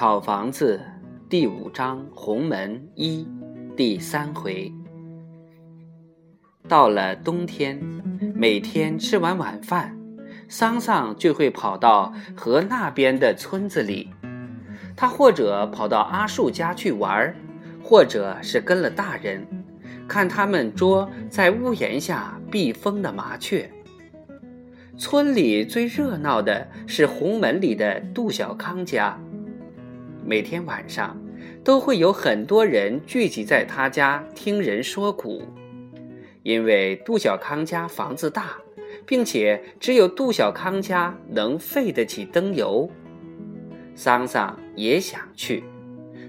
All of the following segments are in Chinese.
草房子第五章红门一第三回。到了冬天，每天吃完晚饭，桑桑就会跑到河那边的村子里。他或者跑到阿树家去玩，或者是跟了大人，看他们捉在屋檐下避风的麻雀。村里最热闹的是红门里的杜小康家。每天晚上，都会有很多人聚集在他家听人说古，因为杜小康家房子大，并且只有杜小康家能费得起灯油。桑桑也想去，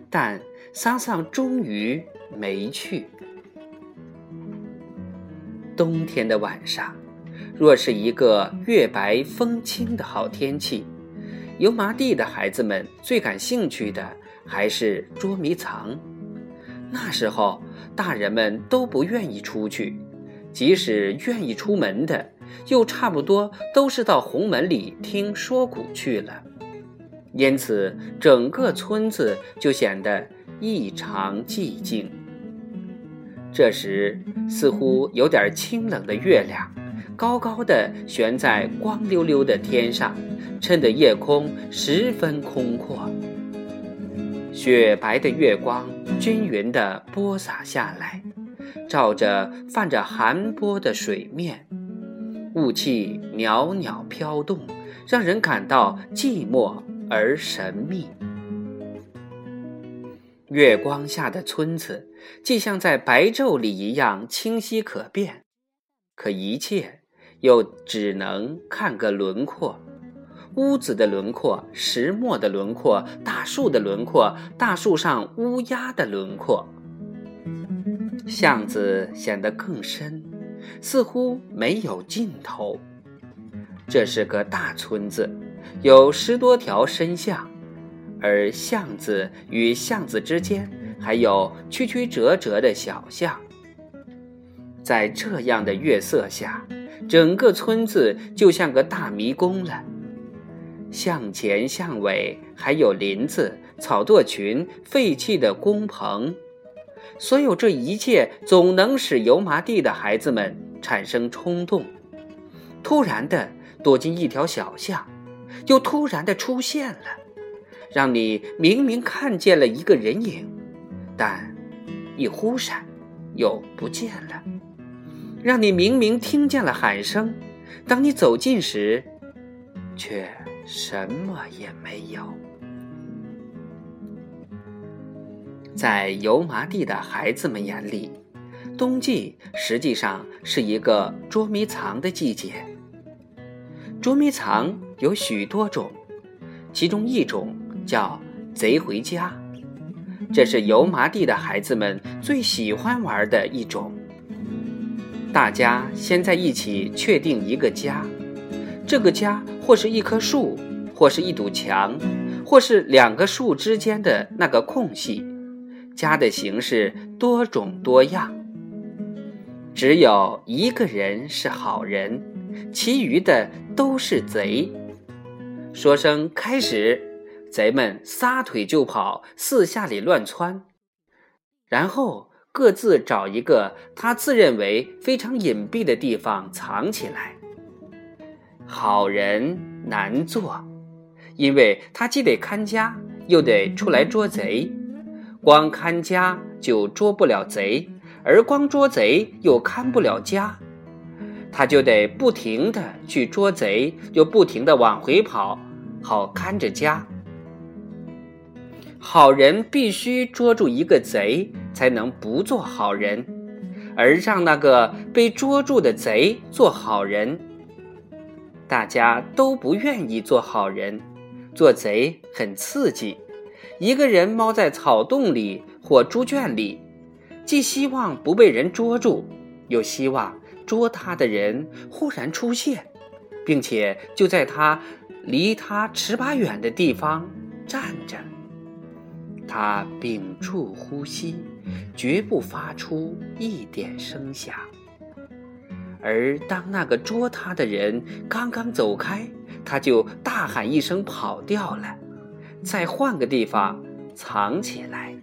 但桑桑终于没去。冬天的晚上，若是一个月白风清的好天气。油麻地的孩子们最感兴趣的还是捉迷藏。那时候，大人们都不愿意出去，即使愿意出门的，又差不多都是到红门里听说古去了。因此，整个村子就显得异常寂静。这时，似乎有点清冷的月亮，高高的悬在光溜溜的天上。衬得夜空十分空阔，雪白的月光均匀地播洒下来，照着泛着寒波的水面，雾气袅袅飘动，让人感到寂寞而神秘。月光下的村子，既像在白昼里一样清晰可辨，可一切又只能看个轮廓。屋子的轮廓，石磨的轮廓，大树的轮廓，大树上乌鸦的轮廓。巷子显得更深，似乎没有尽头。这是个大村子，有十多条深巷，而巷子与巷子之间还有曲曲折折的小巷。在这样的月色下，整个村子就像个大迷宫了。向前向尾还有林子、草垛群、废弃的工棚，所有这一切总能使油麻地的孩子们产生冲动，突然的躲进一条小巷，又突然的出现了，让你明明看见了一个人影，但一忽闪又不见了；让你明明听见了喊声，当你走近时，却。什么也没有。在油麻地的孩子们眼里，冬季实际上是一个捉迷藏的季节。捉迷藏有许多种，其中一种叫“贼回家”，这是油麻地的孩子们最喜欢玩的一种。大家先在一起确定一个家。这个家或是一棵树，或是一堵墙，或是两个树之间的那个空隙，家的形式多种多样。只有一个人是好人，其余的都是贼。说声开始，贼们撒腿就跑，四下里乱窜，然后各自找一个他自认为非常隐蔽的地方藏起来。好人难做，因为他既得看家，又得出来捉贼。光看家就捉不了贼，而光捉贼又看不了家，他就得不停的去捉贼，又不停的往回跑，好看着家。好人必须捉住一个贼，才能不做好人，而让那个被捉住的贼做好人。大家都不愿意做好人，做贼很刺激。一个人猫在草洞里或猪圈里，既希望不被人捉住，又希望捉他的人忽然出现，并且就在他离他尺把远的地方站着。他屏住呼吸，绝不发出一点声响。而当那个捉他的人刚刚走开，他就大喊一声跑掉了，再换个地方藏起来。